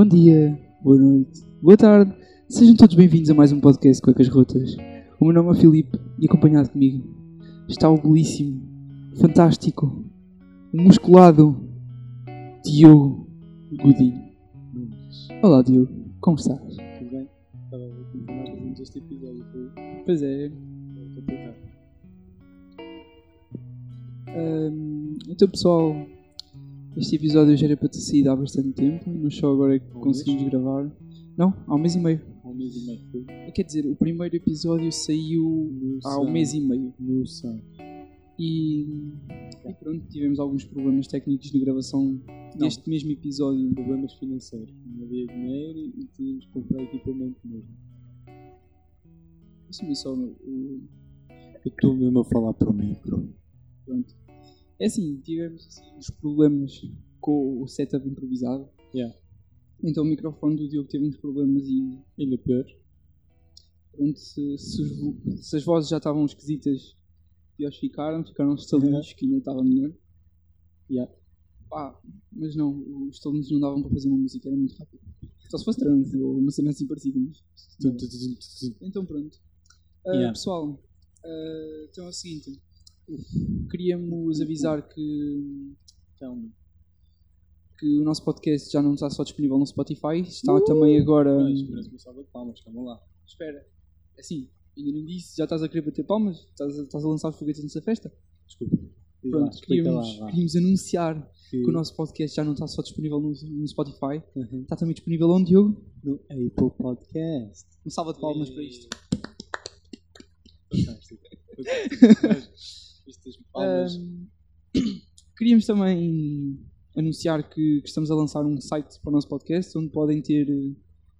Bom dia, boa noite, boa tarde. Sejam todos bem-vindos a mais um podcast Cuecas Rotas. O meu nome é Filipe e acompanhado comigo está o belíssimo, fantástico, musculado Diogo Godinho. Olá, Diogo, como estás? Tudo bem? Estava a fazemos este episódio. Pois é. complicado. Hum, então, pessoal, este episódio já era para ter saído há bastante tempo, mas só agora é que um conseguimos gravar. Não, há um mês e meio. Há um mês e meio foi. Quer dizer, o primeiro episódio saiu No há um mês e meio. No Sun. E, e pronto, tivemos alguns problemas técnicos de gravação deste mesmo episódio. Problemas financeiros. Não havia dinheiro e tínhamos que comprar equipamento mesmo. Assumi só o. Eu estou mesmo a falar para o micro. Pronto. É assim, tivemos assim, uns problemas com o setup improvisado. Yeah. Então o microfone do Diogo teve uns problemas e Ainda pior. pronto, se, se se as vozes já estavam esquisitas, piores ficaram, ficaram os estalinhos que ainda estava melhor. Yeah. Pá, mas não, os estalinhos não davam para fazer uma música, era muito rápido. Só se fosse trance ou uma cena assim parecida, mas. Então pronto. Ah, Yeah. Pessoal, ah, então é o seguinte. Queríamos avisar que, Então, que o nosso podcast já não está só disponível no Spotify, está também agora. uma salva de palmas. Calma lá. Espera, assim, ainda não disse, já estás a querer bater palmas? Estás a, estás a lançar foguetes nessa festa? Desculpa. Lá, Pronto, explica queríamos, lá. queríamos anunciar Que- que o nosso podcast já não está só disponível no, no Spotify, Uhum. está também disponível onde, Diogo? No Apple Podcast. Um salva de palmas para isto. Fantástico. Fantástico. Palmas. Ahm, queríamos também anunciar que, que estamos a lançar um site para o nosso podcast onde podem ter eh,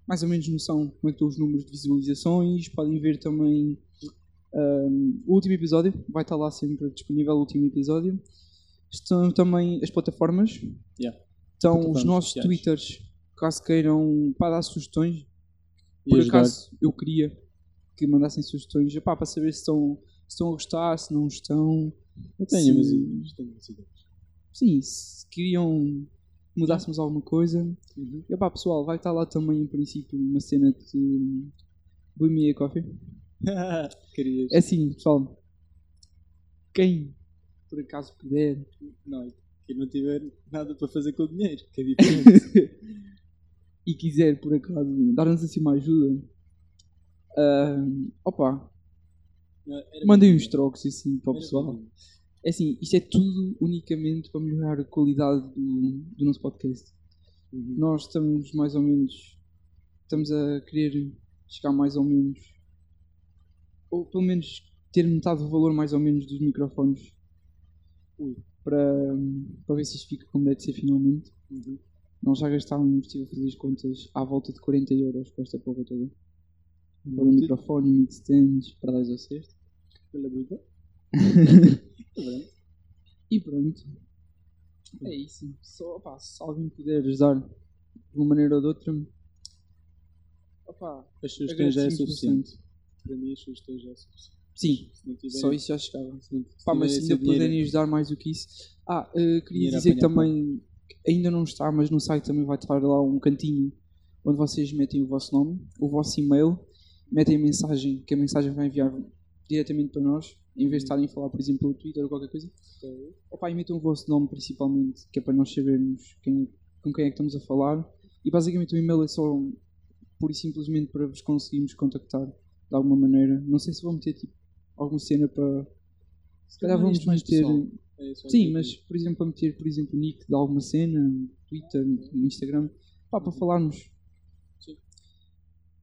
mais ou menos noção como é que estão os números de visualizações, podem ver também ahm, o último episódio, vai estar lá sempre disponível o último episódio. Estão também as plataformas, Yeah. estão os nossos sociais. twitters, caso queiram para dar sugestões, E por ajudar. acaso eu queria que mandassem sugestões epá, para saber se estão, estão a gostar, se não estão. Eu tenho, mas isto tenho ideias. Sim, se queriam mudássemos alguma coisa. Uhum. E pá, pessoal, vai estar lá também em princípio uma cena de Buy Me a Coffee. Querias. É assim, pessoal, quem por acaso puder Não, quem não tiver nada para fazer com o dinheiro, que é diferente. e quiser por acaso dar-nos assim uma ajuda, ah, opa, mandem muito uns trocos assim para o pessoal. É assim, isto é tudo unicamente para melhorar a qualidade do, do nosso podcast. Uhum. Nós estamos mais ou menos. Estamos a querer chegar mais ou menos. Ou pelo menos ter metade do valor mais ou menos dos microfones. Ui. Para, para ver se isto fica como deve ser finalmente. Uhum. Nós já gastámos, estive a fazer as contas, à volta de 40 euros com esta porra toda. Para o Muito. microfone, mic stands, para 10 ou 6. Pela bruta. E pronto. É isso. Só, opá, se alguém puder ajudar de uma maneira ou de outra. Opá, As sugestões já é suficiente. Para mim, as sugestões já é suficiente. Sim, tiver, só isso já chegava. se Pá, mas se ainda puderem ajudar mais do que isso. Ah, eh, queria dizer que também ainda não está, mas no site também vai estar lá um cantinho onde vocês metem o vosso nome, o vosso e-mail, metem a mensagem, que a mensagem vai enviar diretamente para nós, em vez de estarem a falar, por exemplo, no Twitter ou qualquer coisa. Opa, e metam o vosso nome principalmente, que é para nós sabermos quem, com quem é que estamos a falar. E basicamente o e-mail é só pura e simplesmente para vos conseguirmos contactar de alguma maneira. Não sei se vão meter tipo, alguma cena para. Se calhar vamos meter. É Sim, mas por exemplo, para meter por exemplo, o nick de alguma cena, Twitter, no Instagram, pá, para falarmos.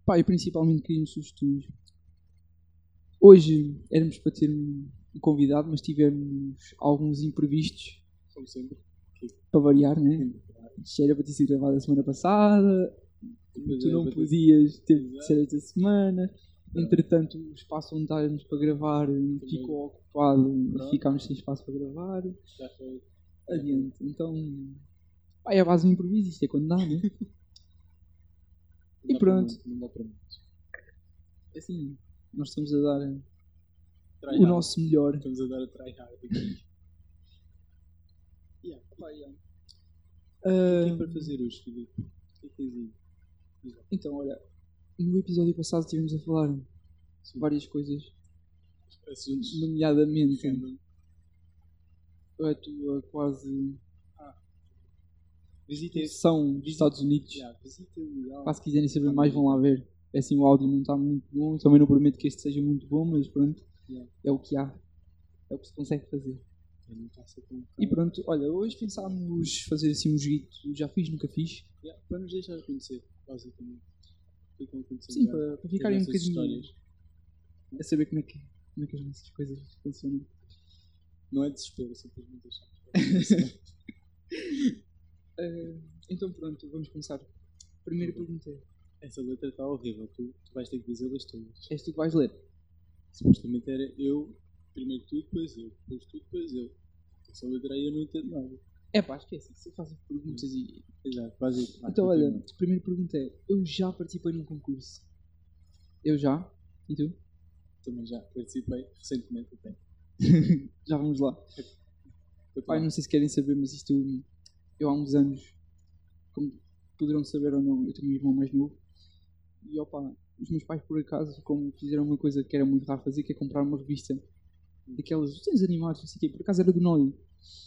Pá, e principalmente queríamos sugestões. Hoje éramos para ter um convidado, mas tivemos alguns imprevistos Como sempre. para variar, né? Isto era para ter sido gravado a semana passada, Depois tu é não ter- podias, de Exato. ser esta semana. Entretanto, o espaço onde estávamos para gravar ficou ocupado e ficámos sem espaço para gravar. Já foi. Adiante. Então, pá, é a base do improviso, isto é quando dá, né? Não dá pronto. muito, Não dá para muito. Assim, nós estamos a dar Try o hard. nosso melhor. Estamos a dar a try hard aqui. Yeah, pá, yeah. O que é para fazer hoje, Filipe? O que é tens aí? Então, olha, no episódio passado estivemos a falar sobre várias coisas, Assuntos. nomeadamente Random. a tua quase Visita esse. são dos Estados Unidos. Yeah, se quiserem saber mais, vão lá ver. É assim, o áudio não está muito bom. Também não prometo que este seja muito bom, mas pronto, Yeah. é o que há. É o que se consegue fazer. Com E pronto, olha, hoje pensámos fazer assim um joguito. Já fiz, nunca fiz. Yeah, Para nos deixar conhecer, basicamente. É Sim, para, para ficarem um bocadinho histórias. a saber como é, que, como é que as nossas coisas funcionam. Não é desespero, é simplesmente deixar. Eh, então pronto, vamos começar. Primeira pergunta é: Essa letra está horrível, tu, tu vais ter que dizê-las todas. és tu que vais ler? Supostamente era eu, primeiro tu, depois eu, depois tu, depois eu. Essa letra aí eu não entendo nada. É pá, esquece, você faz as perguntas e. Exato, aí. vai, Então olha, a primeira pergunta é: eu já participei num concurso? Eu já? E tu? Também já participei recentemente até. já vamos lá. Pai, não sei se querem saber, mas isto eu há uns anos, como poderão saber ou não, eu tenho um irmão mais novo. E opa, os meus pais por acaso, como fizeram uma coisa que era muito raro fazer, que é comprar uma revista daquelas desenhos animados, não sei o quê, por acaso era do Noi.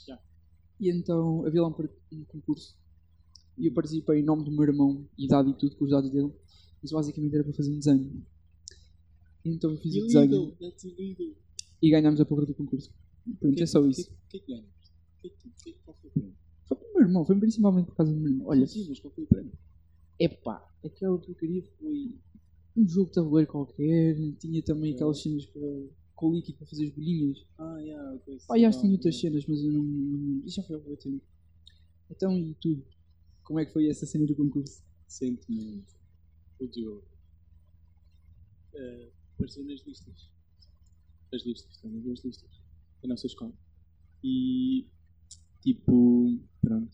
Já. E então havia lá um, um concurso. E eu participei em nome do meu irmão, idade e tudo, com os dados dele. Mas basicamente era para fazer um desenho. E então eu fiz o desenho e ganhámos a porra do concurso. Pronto, é só isso. O que é que ganhas? O que é que que? Para o meu irmão, foi principalmente por causa do meu irmão. Olha, sim, mas qual foi o prémio? epá, aquela porcaria foi um jogo de tabuleiro qualquer, tinha também aquelas cenas para, com o líquido para fazer as bolinhas. Ah, yeah, ok. Pá, e acho que tinha outras cenas, mas eu não. não isso já foi há muito tempo. Então, e tu? Como é que foi essa cena do concurso? Recentemente, o Diogo eh, apareceu nas listas. As listas, também as listas. Da nossa escola. E, tipo, pronto.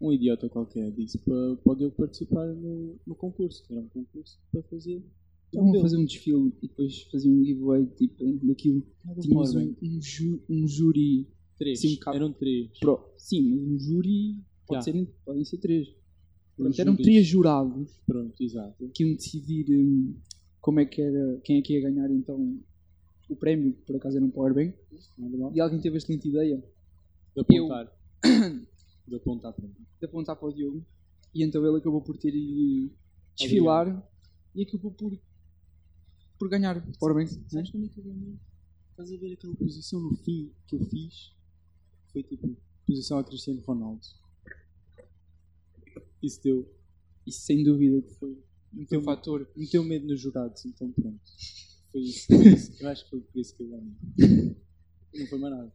Um idiota qualquer disse para o Diogo participar no, no concurso. que Era um concurso para fazer. Estavam a fazer um desfile e depois faziam um giveaway, tipo, daquilo. Nada Tínhamos um, um, ju, um júri. Três. sim, um. Eram três. Pro, sim, um júri. Pode Já. ser, podem ser três. Portanto, Os eram três jurados Pronto, exato. que iam decidir hum, como é que era, quem é que ia ganhar então o prémio, que por acaso era um powerbank. E alguém teve a excelente ideia De apontar. De apontar para mim. de apontar para o Diogo e então ele acabou por ter ido desfilar e acabou por, por ganhar né? Sabes como é que eu ganhei? Estás a ver aquela posição no fim que eu fiz? Foi tipo posição a Cristiano Ronaldo. Isso deu, Isso sem dúvida que foi um Então, teu fator. meteu medo nos jurados, então pronto. Foi isso. Foi isso. Eu acho que foi por isso que eu ganhei. Não foi mais nada.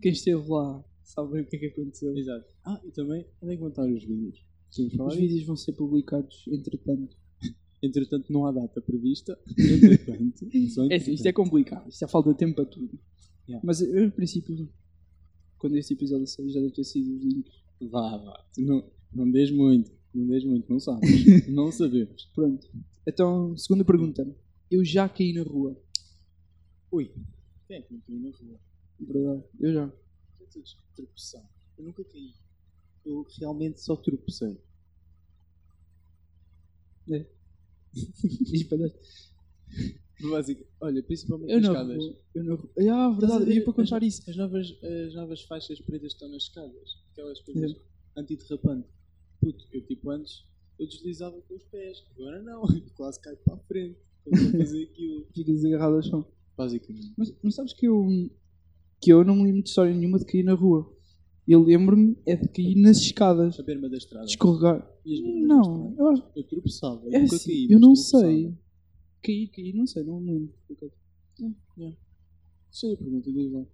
Quem esteve lá sabe bem o que é que aconteceu. Exato. Ah, e também, onde é que vão estar os vídeos? Os vídeos vão ser publicados entretanto. Entretanto, não há data prevista. Entretanto, só É isto é complicado, isto é falta de tempo para tudo. Yeah. Mas eu, no princípio, quando este episódio sair, já deve ter sido os links. Vá, vá. Tu não, não dês muito. Não dês muito, não sabes. não sabemos. Pronto. Então, segunda pergunta. Eu já caí na rua. Ui, quem é que caiu na rua? Verdade. Eu já. Tropeçar. Eu nunca caí. Eu realmente só tropecei. Espalhaste. Básico. Olha, principalmente Eu nas na escadas. Eu na rua. Ah, verdade. Eu ia para contar isso. As novas, as novas faixas pretas estão nas escadas. Aquelas coisas É. antiderrapante. Puto, eu tipo antes, eu deslizava com os pés. Agora não. Eu quase caio para a frente. Quando vou fazer aquilo. Ficas agarrado ao chão. Basicamente. Mas não sabes que eu. Que eu não me lembro de história nenhuma de cair na rua. Eu lembro-me é de cair nas escadas. A berma da estrada. Escorregar. Não, eu acho. Eu tropeçava. Eu É assim, caí. eu não sei. Caí, caí, não sei, não me lembro. Sei a pergunta, diz lá.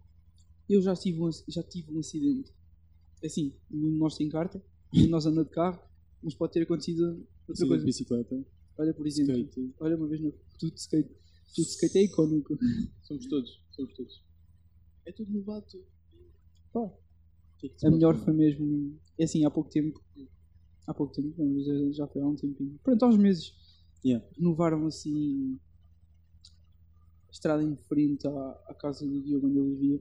Eu já tive um, já tive um acidente. Assim, nós tem carta, nós anda de carro, mas pode ter acontecido outra Sim, coisa. bicicleta. Olha, por exemplo, Skate. olha uma vez no tudo skate. Tudo skate é icónico. Somos todos. Somos todos. É tudo novato. Pá, que é que a melhor foi mesmo. É assim, há pouco tempo. Há pouco tempo, não, mas já- foi há um tempinho. Pronto, há uns meses. Yeah. Renovaram assim. A estrada em frente à, à casa do Diogo onde ele vivia.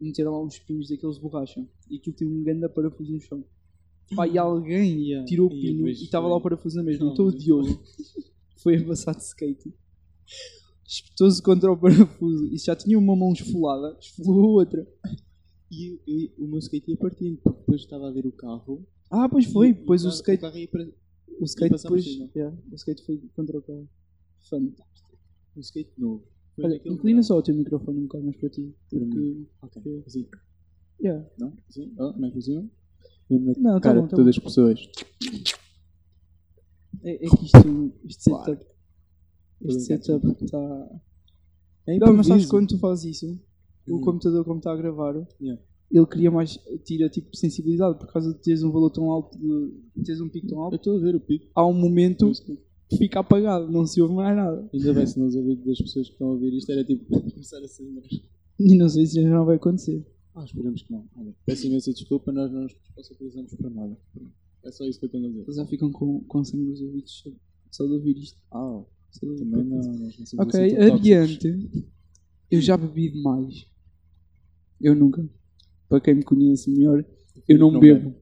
E meteram lá uns pinos daqueles de borracha. E aquilo tem um grande parafuso no chão. Pá, e alguém Yeah. tirou o pino e estava lá o parafuso na mesma. Então o Diogo foi a passar de skate. Espetou-se contra o parafuso e já tinha uma mão esfolada, esfolou a outra. E, eu- o meu skate ia partindo, porque depois estava a ver o carro. Ah, pois foi. e Depois o carro- skate, ia para, o skate depois, yeah, o skate foi contra o carro. Fantástico. um skate novo. Foi Olha, inclina verão. só o teu microfone um bocado mais para ti. Porque, Ok, assim. yeah. Não? Assim? Oh, não é por cima? Não, tá cara bom, de tá todas as pessoas. É, é que isto, Claro. Este setup está... É Não, mas sabes quando tu fazes isso, o Uhum. computador como está a gravar, Yeah. ele cria mais, tira tipo sensibilidade por causa de teres um valor tão alto, de teres um pico tão Eu alto. estou a ver o pico. Há um momento que fica apagado, não se ouve mais nada. Ainda bem se nos ouvidos das pessoas que estão a ouvir isto era tipo começar a ser nós. E não sei se já não vai acontecer. Ah, esperemos que não. Olha, peço imensa desculpa, nós não nos responsabilizamos por nada. É só isso que eu tenho a dizer. Eles já ficam com, com sangue nos ouvidos só- só de ouvir isto. Ah, Também não. não Ok, tóxicos. adiante. Eu já bebi demais. Eu nunca. Para quem me conhece melhor, eu não, Não bebo.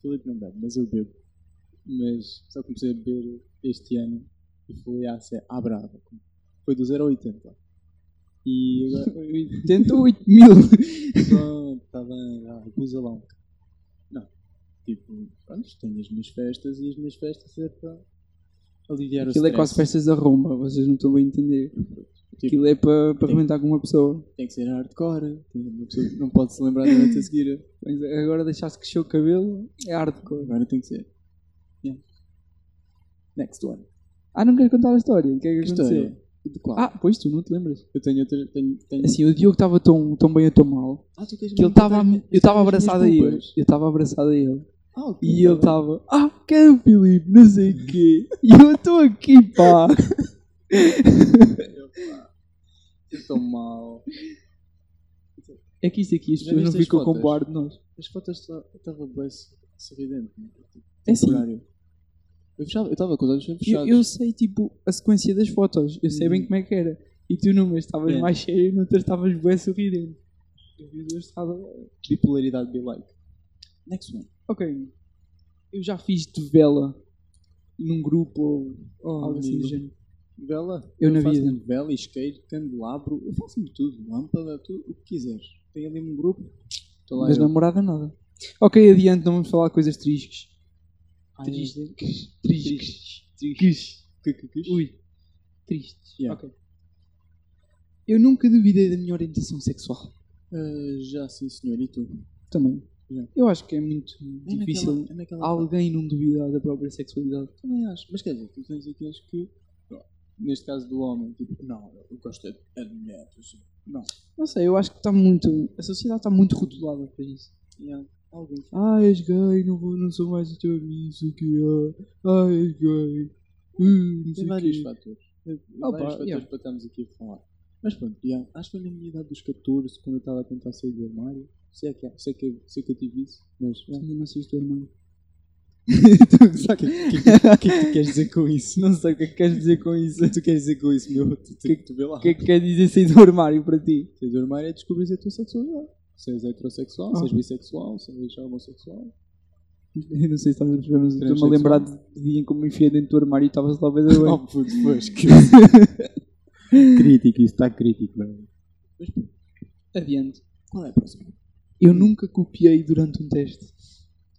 Filipe não bebe, mas eu bebo. Mas só comecei a beber este ano e foi à, à brava. Foi do 0 a 80. E agora. 88 mil. Pronto, está bem, ah, lá. Não. Tipo, pronto, tenho as minhas festas e as minhas festas é para aliviar Aquilo o é quase festas da romba, vocês não estão bem a entender. Tipo, Aquilo é para, para Tem- arrebentar com uma pessoa. Tem que ser hardcore. Uma pessoa não pode se lembrar da noite a seguir. Mas agora deixaste crescer o cabelo, é hardcore. Agora tem que ser. Yeah. Next one. Ah, não quero contar a história. O que é que aconteceu? história? De qual? Ah, pois tu não te lembras. eu tenho outra. Tenho, tenho... Assim, o Diogo estava tão, tão bem ou tão mal Ah, tu queres que ele mesmo estava. contar- Eu estava abraçado a ele. culpas? Eu estava abraçado a ele. Ok, E ele estava, ah, quero o Filipe, não sei o quê. E eu estou aqui, pá. Eu Tão mal. É que isto aqui as pessoas não ficam com par de nós. As fotos estavam bem sorridente. né? É assim. Temporário. Eu estava com os olhos sempre Eu, fechados. eu sei, tipo, a sequência das fotos. Eu sei bem Uhum. como é que era. E tu numas estavas Yeah. mais sério e noutras estavas bem sorridente. Eu vi duas estava... Bipolaridade be like. Next one. Ok. Eu já fiz de vela num grupo ou Oh, algo assim do género. Vela. Eu na faço vida. muito Vela, isqueiro, candelabro. Eu faço de tudo. Lâmpada, tudo o que quiseres. Tem ali um grupo. Estou lá Mas eu. namorada nada. Ok, adiante, não vamos falar de coisas tristes. Ai, Tristes. Tristes. Tristes. Tristes. Ui. Tristes. Yeah. Ok. Eu nunca duvidei da minha orientação sexual. Ah, já sim, senhor. E tu? Também. Yeah. Eu acho que é muito É difícil naquela- é naquela alguém não duvidar da própria sexualidade. Também acho. Mas quer dizer, tu tens aqueles que, neste caso do homem, tipo, não, eu gosto é é de mulheres. assim. Não. Não sei, eu acho que está muito. A sociedade está muito rotulada para isso. Há alguns. Ah, és gay, não, vou, não sou mais o teu amigo, isso aqui, ah, ah, és gay. Uh, não sei Tem vários fatores. Tem Ah, vários pá, fatores yeah. para estarmos aqui a falar. Mas pronto, yeah, acho que foi na minha idade dos 14, quando eu estava a tentar sair do armário. Sei que, sei que, sei que eu tive isso, mas. yeah. Ainda não sei o irmão. O que, que, que, que é que tu queres dizer com isso? Não sei o que é que queres dizer com isso. O que tu queres dizer com isso, meu? Tu, tu, Que- tu vê lá. O que é que quer dizer sair do armário para ti? Sair do armário é descobrir a tua sexualidade. Se és heterossexual, Ah. se és bissexual, se és homossexual. Eu não sei se estás a perceber, mas estou-me a lembrar de dia em que me enfiei dentro do armário e estavas lá bem bem. Oh, puto, pois, que... crítico, isso está crítico, mano. Mas pronto, Adiante. qual é a próxima? Eu nunca copiei durante um teste.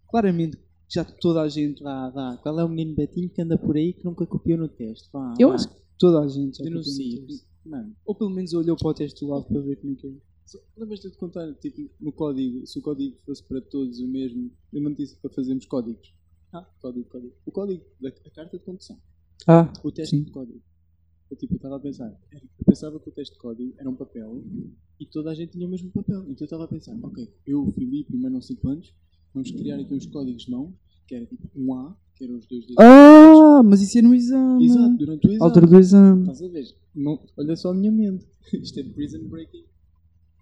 Claramente, já toda a gente. Vá, vá, qual é o menino Betinho que anda por aí que nunca copiou no teste? Vá, Eu vá. acho que toda a gente já. Mano, Ou pelo menos olhou para o teste do lado para ver como é que é. lembras-te de contar, tipo, no código, se o código fosse para todos o mesmo, eu não disse para fazermos códigos. Ah, código, código. O código da a carta de condução. Ah, O teste Sim. de código. Eu, tipo, eu estava a pensar, eu pensava que o teste de código era um papel e toda a gente tinha o mesmo papel. Então eu estava a pensar, ok, eu, Filipe e o Mano 5 anos, vamos criar aqui uns códigos de mão, que era tipo um A, que eram os dois dedos. ah mas isso é no exame. Exato, durante o exame. Altura do exame. Estás a ver? Não, olha só a minha mente. Isto é prison breaking.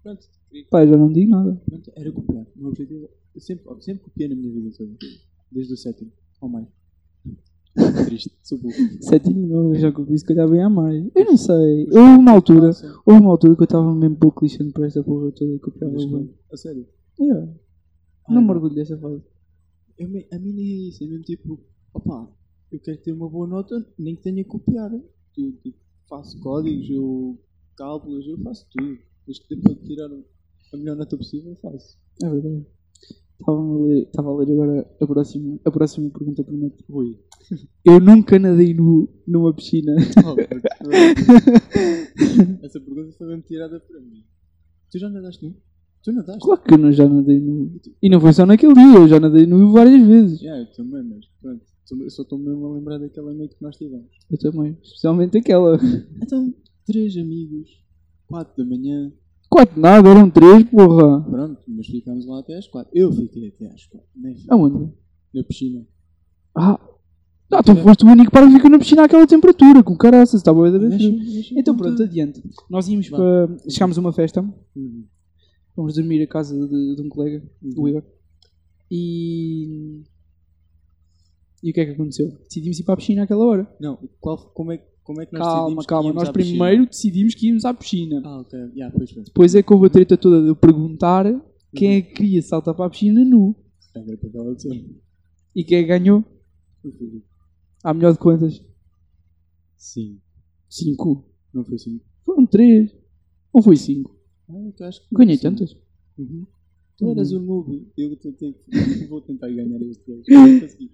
Pronto, Pai, já não digo nada. pronto, era copiar. O meu objetivo eu sempre, eu sempre copiei na minha vida toda. Desde o sétimo, ou mais. Triste. Sétimo, não, eu já copiei se calhar bem a mais. Eu não sei. Houve uma altura, houve uma altura que eu estava mesmo pouco lixando para esta porra toda e copiava mas bem. A sério. Yeah. Ai, Não me orgulho dessa fase. eu me- a mim nem é isso, é mesmo tipo, opá, eu quero ter uma boa nota, nem que tenha que copiar. Eu tipo, faço códigos, eu cálculos, eu faço tudo. Desde que dê para tirar a melhor nota possível, eu faço. É verdade. Estava a ler, agora a próxima, a próxima pergunta promete. Ui. Eu nunca nadei nu, numa piscina. Essa pergunta foi mesmo tirada para mim. Tu já nadaste nu? Tu nadaste? Claro que eu não, já nadei nu. E não foi só naquele dia, eu já nadei nu várias vezes. Yeah, eu também, mas pronto. Eu só estou mesmo a lembrar daquela noite que nós tivemos. Eu também. Especialmente aquela. Então, três amigos, quatro da manhã, Quatro nada, eram três, porra. pronto, mas ficámos lá até às quatro. Eu fiquei até às quatro, nem. Aonde? Na piscina. Ah. Ah, tu foste o único para ficar na piscina àquela temperatura, com caraças, estava a ver. Então pronto, adiante. Nós íamos para. Chegámos a uma festa, Uhum. fomos dormir a casa de, de um colega, Uhum. o Igor. E. E o que é que aconteceu? Decidimos ir para a piscina àquela hora. Não, qual, como, é, como é que nós Calma, calma. Nós primeiro decidimos que íamos à piscina. Ah, ok. Yeah, pois foi. Depois é que houve a treta toda de eu perguntar quem é que queria saltar para a piscina nu. Pessoa. E quem é que ganhou? À melhor de quantas? Sim. Cinco. Não foi assim. Foram três. Ou foi cinco? Ah, eu acho que Ganhei tantas. Uhum. Tu eras o noob. Eu tentei. vou tentar ganhar este. Não consegui.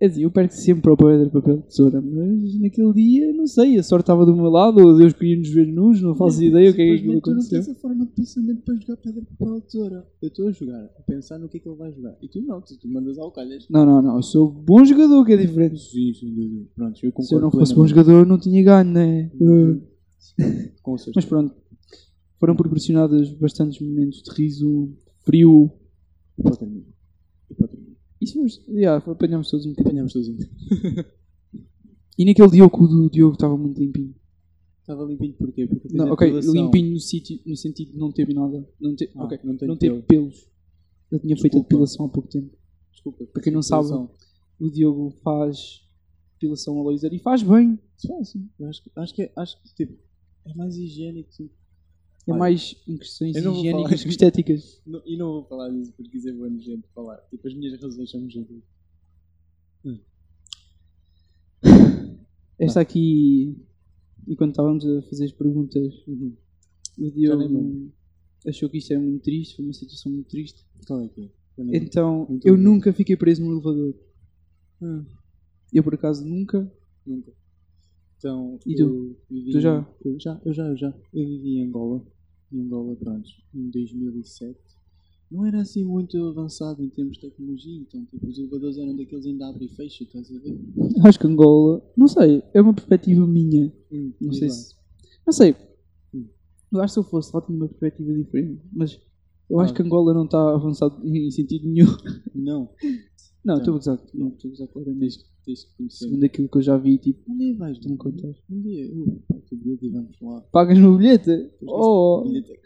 É assim, eu perco sempre ao pedra, papel, tesoura, mas naquele dia, não sei, a sorte estava do meu lado, ou Deus queria nos ver nus, não faço ideia o que é que aquilo Simplesmente tu não aconteceu. tens a forma de pensamento para jogar pedra, papel, tesoura. Eu estou a jogar, a pensar no que é que ele vai jogar. E tu não, tu, tu mandas ao calhas. Não, não, não, eu sou bom jogador, que é diferente. Sim, sem dúvida. Pronto, eu concordo Se eu não fosse bom jogador, não tinha ganho, né? Uhum. Uh, Com certeza. Mas pronto, foram proporcionados bastantes momentos de riso, frio. E para terminar. E para foi, yeah, apanhámos todos um bocadinho. Todos um. E naquele dia o cu do Diogo estava muito limpinho. Estava limpinho porquê? Porque Não, ok, limpinho no, sítio, no sentido de não ter nada. Não ter, Ah, não não pelo. pelos. Eu tinha feito a Desculpa. depilação há pouco tempo. Desculpa. Para quem não sabe, o Diogo faz depilação a laser e faz bem. Faz, sim. Eu acho, que- acho que acho que tipo, é mais higiênico. É mais em questões higiênicas que estéticas. Não- e não vou falar disso porque isso é bom nojento falar. Tipo, as minhas razões são nojentas. Esta aqui, e quando estávamos a fazer as perguntas, Uhum. o Diogo achou que isto era muito triste, foi uma situação muito triste. Qual é que é? Então, Muito eu nunca fiquei preso num elevador. Ah, Eu, por acaso, nunca. nunca. Então, E tu? eu Tu já? Eu já, eu já, eu já. Eu vivi em Angola. Em Angola, pronto, em 2007. Não era assim muito avançado em termos de tecnologia, então tipo, os elevadores eram daqueles ainda abre e fecha, estás a ver? Acho que Angola, não sei, é uma perspectiva minha. Hum, Não sei lá. se. Não sei. Hum. Eu acho que se eu fosse lá tinha uma perspectiva diferente. Mas eu acho Ah. que Angola não está avançado em sentido nenhum. Não, Não, estou a gozar. Não, estou a gozar claramente. Tens, que conhecer. Segundo aquilo que eu já vi, tipo, Um dia vais, Tu me contas. Um dia, uh, pá, que bilhete e vamos lá. pagas-me o bilhete? Oh, bilhete é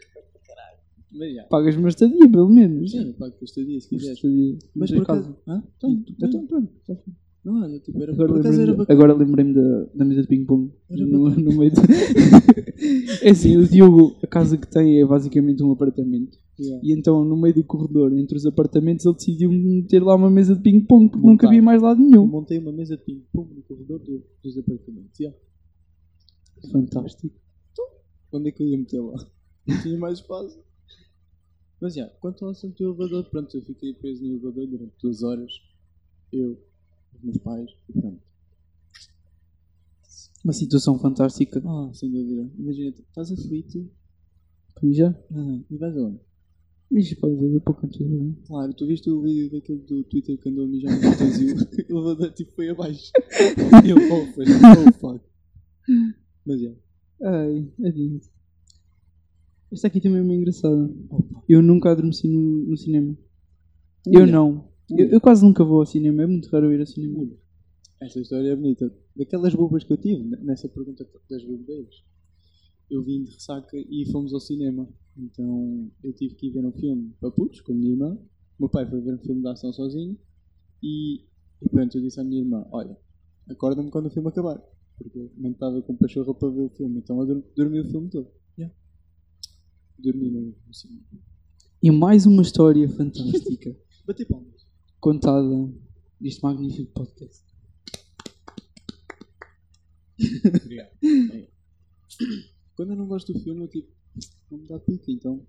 caralho. Mas já. pagas-me uma estadia, pelo menos. Sim, eu pago por estadia se quiseres. Estadia. Mas por acaso. Hã? Tem, tu Então, tem. pronto. tá. Não, olha, tipo, era, Agora lembrei-me agora lembrei-me da, da mesa de ping-pong. No, no meio de... é assim, o Diogo, a casa que tem é basicamente um apartamento. Yeah. E então, no meio do corredor, entre os apartamentos, ele decidiu meter lá uma mesa de ping-pong porque não Montar. cabia mais lado nenhum. montei uma mesa de ping-pong no corredor do- dos apartamentos. Yeah. Fantástico. Onde é que eu ia meter lá? Não tinha mais espaço. Mas já, quanto ao assunto do elevador, pronto, eu fiquei preso no elevador durante duas horas. Eu, os meus pais, e pronto. Uma situação fantástica. Ah, sem dúvida. Imagina, estás aflito já? ah, e vais aonde? Ixi, pode fazer pouco antes. né? Claro, tu viste o vídeo daquele do Twitter que andou a mijar no e o elevador tipo foi abaixo. E eu, oh, foi, oh, fuck. Mas já. Ai, é disso. Esta aqui também é uma engraçada. Opa. Eu nunca adormeci no, no cinema. Eu não. Eu, eu quase nunca vou ao cinema. É muito raro ir ao cinema. Esta história é bonita. Daquelas bobas que eu tive, nessa pergunta das bobeiras. Eu vim de ressaca e fomos ao cinema. Então eu tive que ir ver um filme para putos com a minha irmã. O meu pai foi ver um filme de ação sozinho. E, e pronto, eu disse à minha irmã: Olha, acorda-me quando o filme acabar. Porque eu não estava com pachorra para ver o filme. Então eu dormi o filme todo. Yeah. Dormi no, no cinema. E mais uma história fantástica. Bati palmas. contada deste magnífico podcast. Obrigado. Quando eu não gosto do filme, eu tipo, não me dá pica, então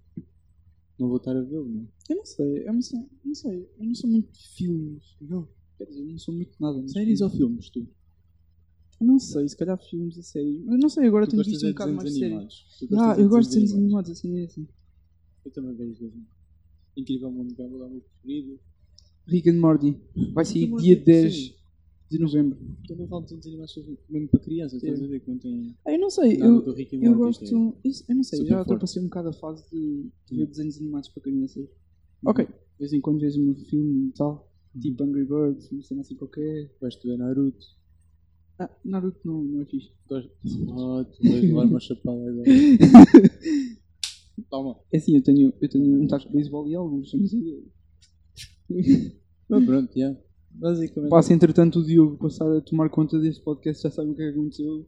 não vou estar a vê-lo, não. Eu não sei, eu não sei, eu não sei, eu não sou muito de filmes, não. Quer dizer, eu não sou muito de nada. Séries ou filmes, tu? Eu não sei, se calhar filmes a série. Mas não sei, agora tenho visto um bocado mais desenhos série. animados? Tu Ah, eu gosto de desenhos animados, assim, é assim. Eu também vejo desenhos. Incrível Mundo de Gumball é o meu preferido. Rick and Morty. Vai sair dia 10 sim. De novembro. Quando eu falo de desenhos animados, mesmo para crianças, estás a ver que não tem Ah, eu não sei, nada eu, do Rick and eu gosto. é- isso- eu não sei, já ultrapassei um bocado a fase de, de ver Hum. desenhos animados para crianças. Ok, de vez em quando vejo um filme e tal, tipo Angry Birds, uma cena assim qualquer. De ver Naruto. Ah, Naruto não, não é fixe. Gosto. Oh, tu vais levar uma chapada agora. Toma. É assim, eu tenho, eu tenho um taco de beisebol e alguns, não sei. Mas pronto, já. Basicamente. Passa entretanto o Diogo passar a tomar conta deste podcast, já sabem o que é que aconteceu.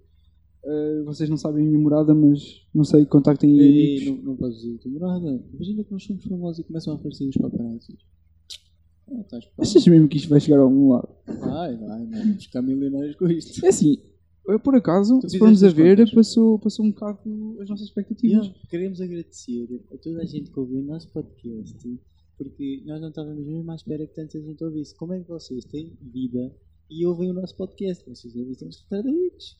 Uh, vocês não sabem a minha morada, mas não sei, contactem aí não, não podes dizer a tua morada. Imagina que nós somos famosos e começam a aparecer os paparazzis. Ah, estás. Achas mesmo que isto vai chegar a algum lado? Vai, vai, não. Vamos ficar milionários com isto. É assim, eu, por acaso, Tu se formos a ver, contas? passou, passou um bocado as nossas expectativas. Queremos agradecer a toda a gente que ouviu o nosso podcast porque nós não estávamos mesmo à espera que tanta gente ouvisse. Como é que vocês têm vida e ouvem o nosso podcast? Vocês devem estar retardados.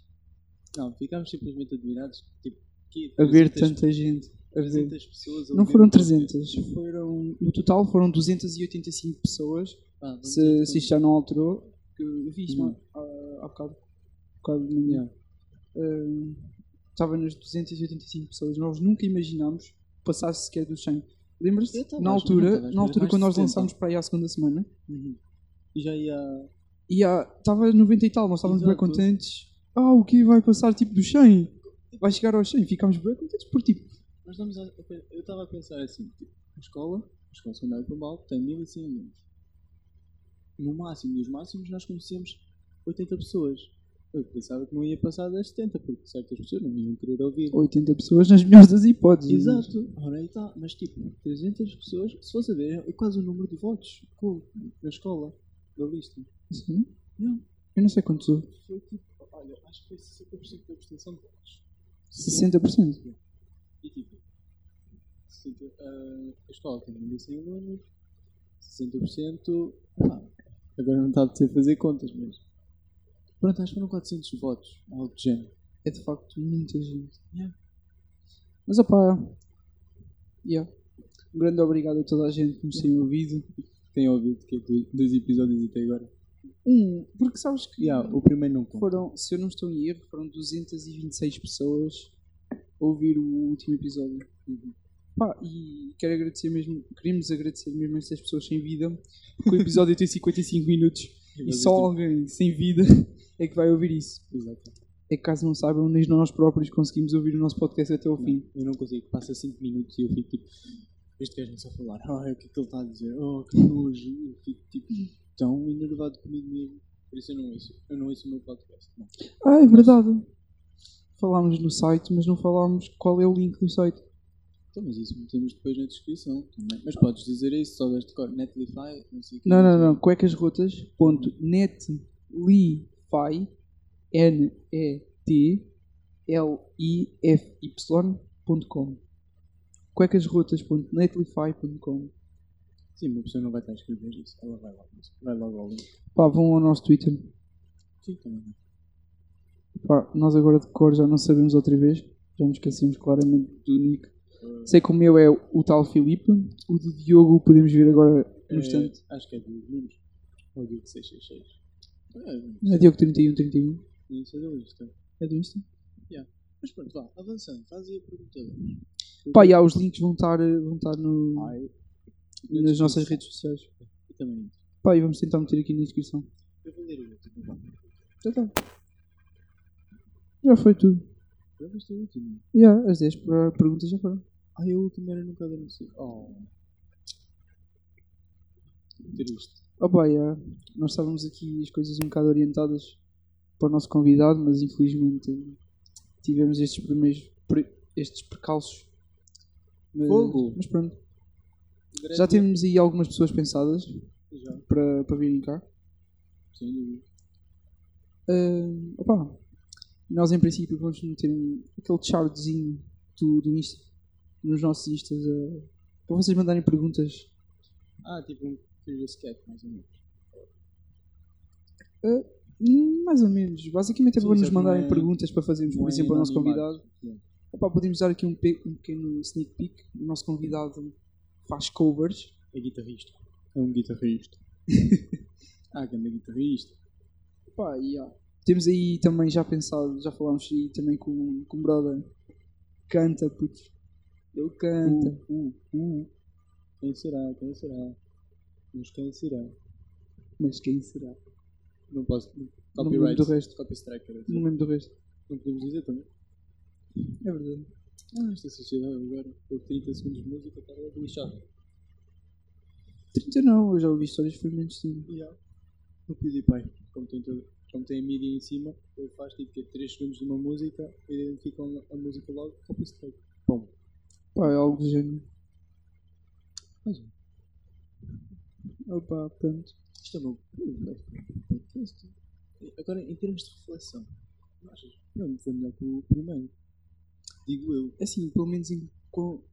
Não, ficámos simplesmente admirados. Tipo, que A ver 300 tanta gente. A ver. 300 pessoas a Não foram o podcast. 300, foram, no total foram 285 pessoas. Ah, Se, se isto já não alterou, que eu vi isto Uhum. há, bocado, bocado de manhã. Uh, estava nas 285 pessoas. Nós nunca imaginámos passar sequer dos 100. Lembras-te? Na altura, na altura quando nós lançámos para aí à segunda semana, Uhum. E já ia. há- estava 90 e tal, nós estávamos bem contentes. Ah, o que vai passar tipo dos 100? Vai chegar aos 100. Ficámos bem contentes por tipo. Nós estamos a, eu estava a pensar assim: tipo, a escola, a escola secundária de Pombal, tem 1100 alunos. No máximo dos máximos, nós conhecemos 80 pessoas. Eu pensava que não ia passar das 70, porque certas pessoas não iam querer ouvir. 80 pessoas nas melhores das hipóteses. Exato, ora aí está. Mas tipo, 300 pessoas, se fosse a ver, é quase o número de votos com- na escola, da lista. Sim. Não, Eu não sei quantos houve. foi tipo, olha, acho que foi 60% da abstenção de votos. 60%. E tipo, 60, ah, a escola tem 1.100 alunos, 60%. Ah, agora não está a ser fazer contas, mas. Pronto, acho que foram 400 votos, algo de género. É de facto muita gente. Yeah. Mas opá. Yeah. Um grande obrigado a toda a gente que nos tem ouvido. Tem ouvido que é dois- episódios até agora? Um, porque sabes que Yeah, o primeiro não conta. foram, se eu não estou em erro, foram 226 pessoas a ouvir o último episódio. Pá, e quero agradecer mesmo, queremos agradecer mesmo a estas pessoas sem vida, porque o episódio tem 55 minutos e só alguém sem vida é que vai ouvir isso. Exato. É que caso não saibam, nem nós próprios conseguimos ouvir o nosso podcast até ao fim. Eu não consigo, passa 5 minutos e eu fico tipo. Este gajo não sabe falar. Ah, o que é que ele está a dizer? Oh, que nojo. Eu fico tipo tão enervado comigo mesmo. Por isso eu não ouço. Eu não ouço o meu podcast. Não. Ah, é verdade. Falámos no site, mas não falámos qual é o link do site. Então, mas isso metemos depois na descrição também. Mas podes dizer isso, se souberes de cor. Netlify, não sei o que. Não, não, não. Cuecasrotas.netlify N-E-T-L-I-F-Y.com Cuecasrotas.netlify.com Sim, uma pessoa não vai estar a escrever isso. Ela vai lá. Vai logo ao link. Pá, vão ao nosso Twitter. Sim, também. Pá, nós agora de cor já não sabemos outra vez. Já nos esquecemos claramente do nick. Sei que o meu é o tal Filipe. O do Diogo podemos ver agora no instante. É, acho que é de números. Ou de 666. É, É Diogo 3131. isso é da lista. É do Insta. Mas pronto, vá, avançando. Faz aí a pergunta. Pá, há, os links vão estar, eh, vão estar no, Ai, nas nossas redes sociais. E também. Pá, e vamos tentar meter aqui na descrição. Eu vou ler o. Já está. Já foi tudo. Eu vou ler o último. Já, as 10 per- perguntas já foram. Ai, a última era nunca deu sei. Oh. Triste. Oh, pá, já. Nós estávamos aqui as coisas um bocado orientadas para o nosso convidado, mas infelizmente tivemos estes primeiros pre- estes percalços. Mas, Fogo. mas pronto. Já temos aí algumas pessoas pensadas. Já, para, para virem cá. sem dúvida. Uh, opa, nós em princípio vamos meter um- aquele chartzinho do, do Insta nos nossos Instas uh, para vocês mandarem perguntas. Ah, tipo um Curious Cat, mais ou menos. Hum, Mais ou menos. Basicamente é para nos que mandarem é- perguntas para fazermos, por Não é exemplo, ao nosso convidado. Opa, podemos dar aqui um, pe- um pequeno sneak peek. O nosso convidado faz covers. É guitarrista. É um guitarrista. ah, grande guitarrista. Opa, e, ah, Temos aí também já pensado, já falámos aí também com, com o brother. Canta, puto. Ele canta. Uh, uh, uh. Quem será? Quem será? Mas quem será? Mas quem será? Não posso. Não Copyright. lembro do resto. Copy strike. era Não assim. lembro do resto. Não podemos dizer também. É verdade. Ah, esta sociedade agora. Por 30 segundos de música está logo lixada. 30 não, eu já ouvi histórias que foi menos tempo. Yeah. O PewDiePie, como tem, todo, como tem a mídia em cima, ele faz tipo que 3 segundos de uma música, identificam a música logo, copy strike. Bom. Pá, é algo do género. Mas, Opa, pronto. isto é bom. Agora, em termos de reflexão, não achas? Não, foi melhor que o primeiro. Digo eu. Assim, pelo menos em,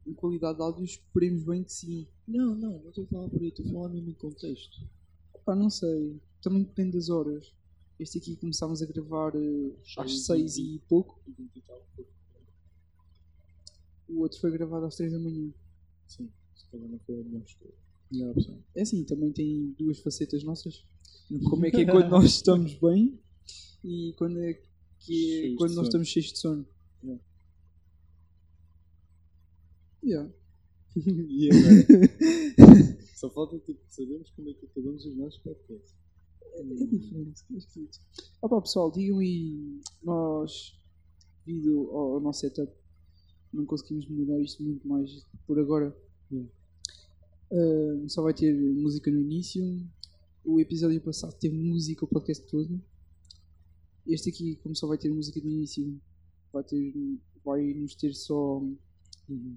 em qualidade de áudio, esperemos bem que sim. Não, não, não estou a falar por aí, estou a falar mesmo em contexto. Pá, não sei. Também depende das horas. Este aqui começámos a gravar eh, às 6 e pouco. E 20 e tal. O outro foi gravado às 3 da manhã. Sim, se calhar não foi a melhor escolha. Melhor opção. É assim, também tem duas facetas nossas. Como é que é quando nós estamos bem e quando é que é quando nós estamos cheios de sono. Yeah. Yeah. e agora? Só falta tipo, sabermos como é que acabamos os nossos podcasts. É diferente, é esquisito. Ah pá, pessoal, digam aí, nós, devido ao, ao nosso setup, não conseguimos melhorar isto muito mais por agora. Yeah. Ah, só vai ter música no início. O episódio passado teve música, o podcast todo. Este aqui, como só vai ter música no início, vai, ter, vai nos ter só uhum,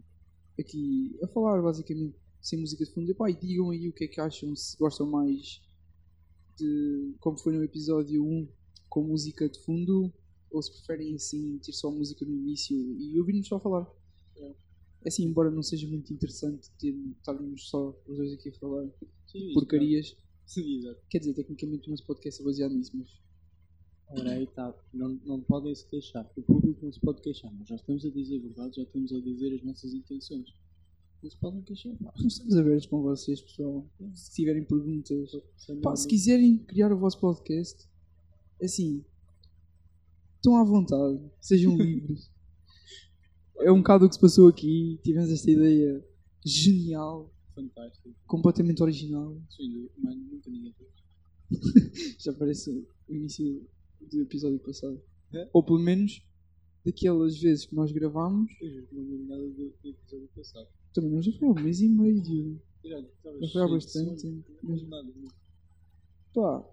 aqui a falar basicamente sem música de fundo. E, pá, e digam aí o que é que acham, se gostam mais de como foi no episódio 1 com música de fundo ou se preferem assim ter só música no início e ouvir-nos só falar. É. Assim, embora não seja muito interessante ter, estarmos só os dois aqui a falar Sim, porcarias. Sim, exato. Quer dizer, tecnicamente o nosso podcast é baseado nisso, mas Ora aí está. Não, não podem se queixar. O público não se pode queixar. Nós já estamos a dizer a verdade, já estamos a dizer as nossas intenções. Não se podem queixar. pá. nós estamos abertos com vocês, pessoal. Se tiverem perguntas, é pá, se quiserem criar o vosso podcast, assim, estão à vontade, sejam livres. É um bocado o que se passou aqui. Tivemos esta ideia genial, Fantástico. completamente original. Sim, mano, nunca ninguém fez. Já parece o início do episódio passado. É? Ou pelo menos daquelas vezes que nós gravámos. Eu não lembro nada do, do episódio passado. Também não já foi há um mês e meio. Diogo. Já, Já foi há de bastante tempo. Não lembro nada. não. Pá.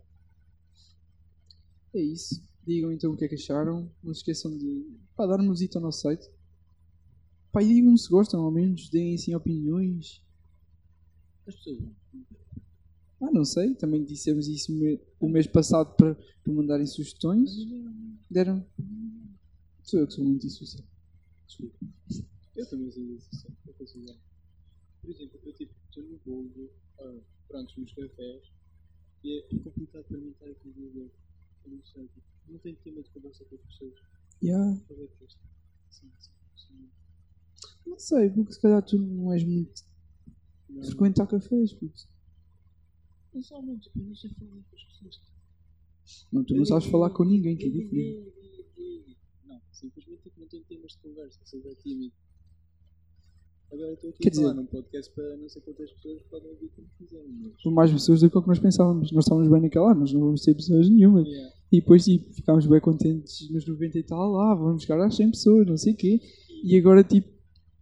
É isso. Digam então o que é que acharam. Não se esqueçam de pá, dar uma visita ao nosso site. Pá, e digam se gostam, ao menos. Deem assim opiniões. As pessoas. Ah, não sei. Também dissemos isso o me- o mês passado para, para mandarem sugestões. Deram. Sou eu que sou muito insocial. Desculpa. Eu também sou isso. sim. Eu. Por exemplo, eu tipo, estou no Volvo, ah, pronto, nos cafés, e é complicado para mim estar aqui a viver. Eu não sei, tipo, não tenho tema de conversa com as pessoas. Yeah. É que é? Sim, sim. Não sei, porque se calhar tu não és muito Não, frequentar cafés, puto. não só muito, eu não sei falar com as pessoas. Não, tu não sabes falar com ninguém, que é diferente. Não, simplesmente tipo, não tenho temas de conversa, sou tímido. Agora estou aqui Quer dizer- num podcast para não sei quantas pessoas podem ouvir como quiserem. Mas... Mais pessoas do que o que nós pensávamos. Nós estávamos bem naquela, nós não vamos ter pessoas nenhuma. Yeah. E depois tipo, ficámos bem contentes nos 90 e tal, ah, vamos chegar às 100 pessoas, não sei o quê. E agora tipo,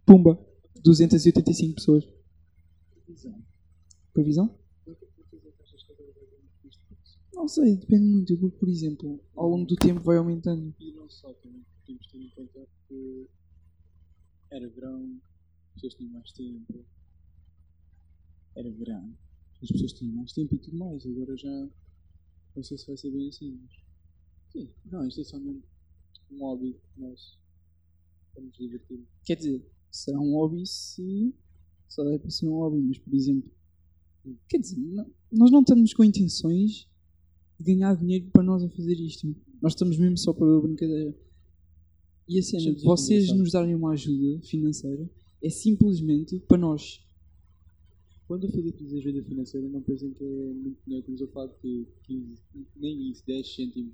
pumba, 285 pessoas. Visão. Previsão? Quantas é? Não sei, depende muito, porque por exemplo, ao longo do tempo vai aumentando. E não só, também temos de ter em conta que era verão, as pessoas tinham mais tempo. Era verão, as as pessoas tinham mais tempo e tudo mais. Agora já não sei se vai ser bem assim. Mas... Sim, não, isto é só mesmo um hobby nosso. Para nos divertir. Quer dizer, será um hobby se só deve ser um hobby, mas por exemplo, quer dizer, não- nós não estamos com intenções de ganhar dinheiro para nós a fazer isto. Nós estamos mesmo só para a brincadeira. E a cena Deixa-me de dizer vocês nos darem uma ajuda financeira é simplesmente para nós. Quando o Filipe diz ajuda financeira, não pensem que é muito dinheiro. Estamos a falar de 15, nem isso, 10 cêntimos.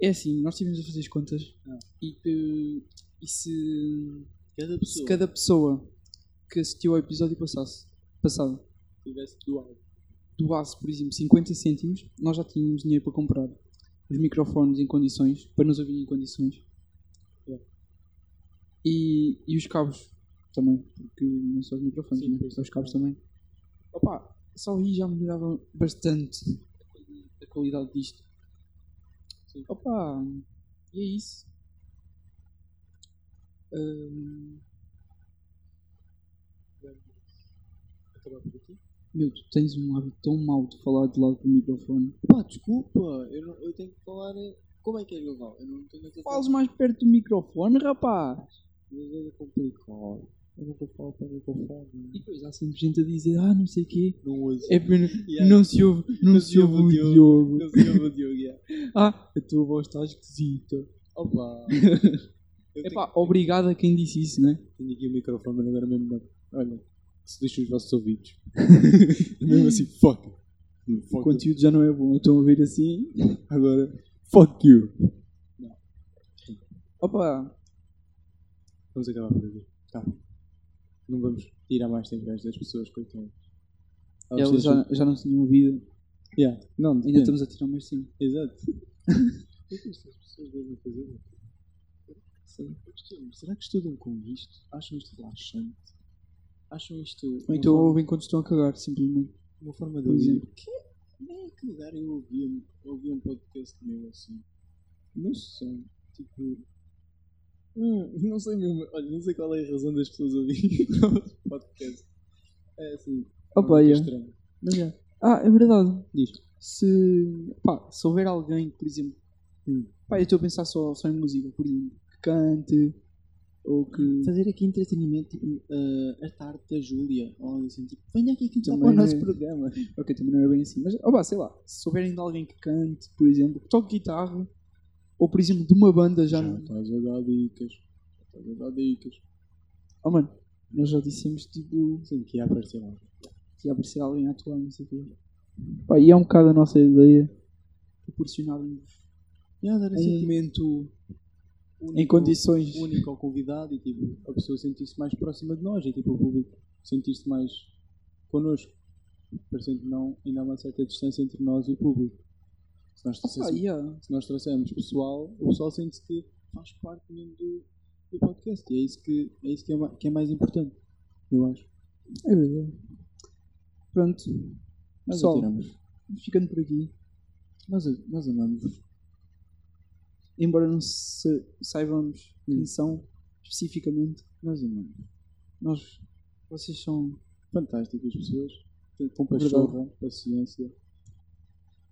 É assim, nós estivemos a fazer as contas Ah. e, que, e se, Cada se pessoa cada pessoa que assistiu ao episódio passasse, passado tivesse doado. doasse, por exemplo, 50 cêntimos, nós já tínhamos dinheiro para comprar os microfones em condições, para nos ouvir em condições. Yeah. E, e os cabos também, porque não só os microfones, Sim, né? só os cabos também. Opa, só aí já melhorava bastante a qualidade disto. Sim. Opa, e é isso. Hum, Acabar por aqui? meu, tu tens um hábito tão mau de falar de lado do microfone. Pá, desculpa, eu, não- eu tenho que falar. Como é que é legal? Eu não tenho que Fales mais perto do microfone, rapaz. Mas é complicado. Eu nunca falo para o microfone. E depois há sempre gente a dizer, ah, não sei o quê. Não ouço. É Yeah. não se ouve, não, se ouve o Diogo. Não sei o Diogo, yeah. Ah, a tua voz está esquisita. Opa. Eu Epá, obrigado a quem disse isso, né? tenho, tenho aqui o microfone, mas agora mesmo não. Olha, se deixa os vossos ouvidos. mesmo assim, fuck. O Fuck. conteúdo já não é bom, eu estou a ver assim. Agora, fuck you. Opa, Vamos acabar por aqui. Tá. Não vamos tirar mais tempo a estas pessoas, coitadas. Elas eles já, já não tinham ouvido, Yeah. Não, ainda estamos a tirar mais sim. Exato. o que é que estas pessoas devem fazer? Será que estudam com isto? Acham isto relaxante? Acham isto Ou então forma, ouvem quando estão a cagar, simplesmente. uma forma de ouvir? Que nem é cagar eu ouvi, ouvi um podcast meu assim. Não sei. Tipo. Hum, não sei mesmo. Olha, não sei qual é a razão das pessoas ouvirem o podcast. É assim. Opa, muito yeah. estranho. Mas é. Ah, é verdade. Diz. Se, pá, se houver alguém, por exemplo, Hum. pá, eu estou a pensar só, só em música, por exemplo, que cante, ou que... Fazer aqui entretenimento, tipo, eh, a tarde da Júlia, ou algo assim, tipo, venha aqui cantar para o nosso é- programa. Ok, também não é bem assim, mas, pá, sei lá, se souberem de alguém que cante, por exemplo, que toque guitarra, ou por exemplo, de uma banda já... Já não- estás a dar dicas. Estás a dar dicas. Oh mano, nós já dissemos, tipo, Sim, que ia aparecer lá. que ia aparecer alguém a atuar, não sei o quê. Pá, e é um bocado a nossa ideia, proporcionar-nos Já dar um assim, tipo, momento em único- condições... único ao convidado e tipo, a pessoa sentir-se mais próxima de nós e tipo, o público sentir-se mais connosco. Parecendo que não, ainda há uma certa distância entre nós e o público. Se nós, Ah, trouxéssemos- yeah. se nós trouxermos pessoal, o pessoal sente-se que faz parte mesmo do, do podcast e é isso, que, é, isso que, é, que é mais importante, eu acho. É verdade. Pronto, Nós Pessoal. atiramos. ficando por aqui. Nós, nós amamos. embora não sa- saibamos Hum. quem são especificamente, Nós amamos. nós, vocês são, Fantásticas pessoas. Com Verdade. pachorra, paciência.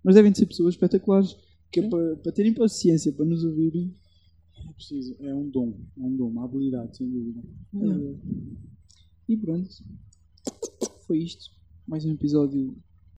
Mas devem ser pessoas espetaculares que é para, para terem paciência para nos ouvirem. É preciso, é um dom. É um dom, uma habilidade, sem dúvida. É. E pronto, foi isto. Mais um episódio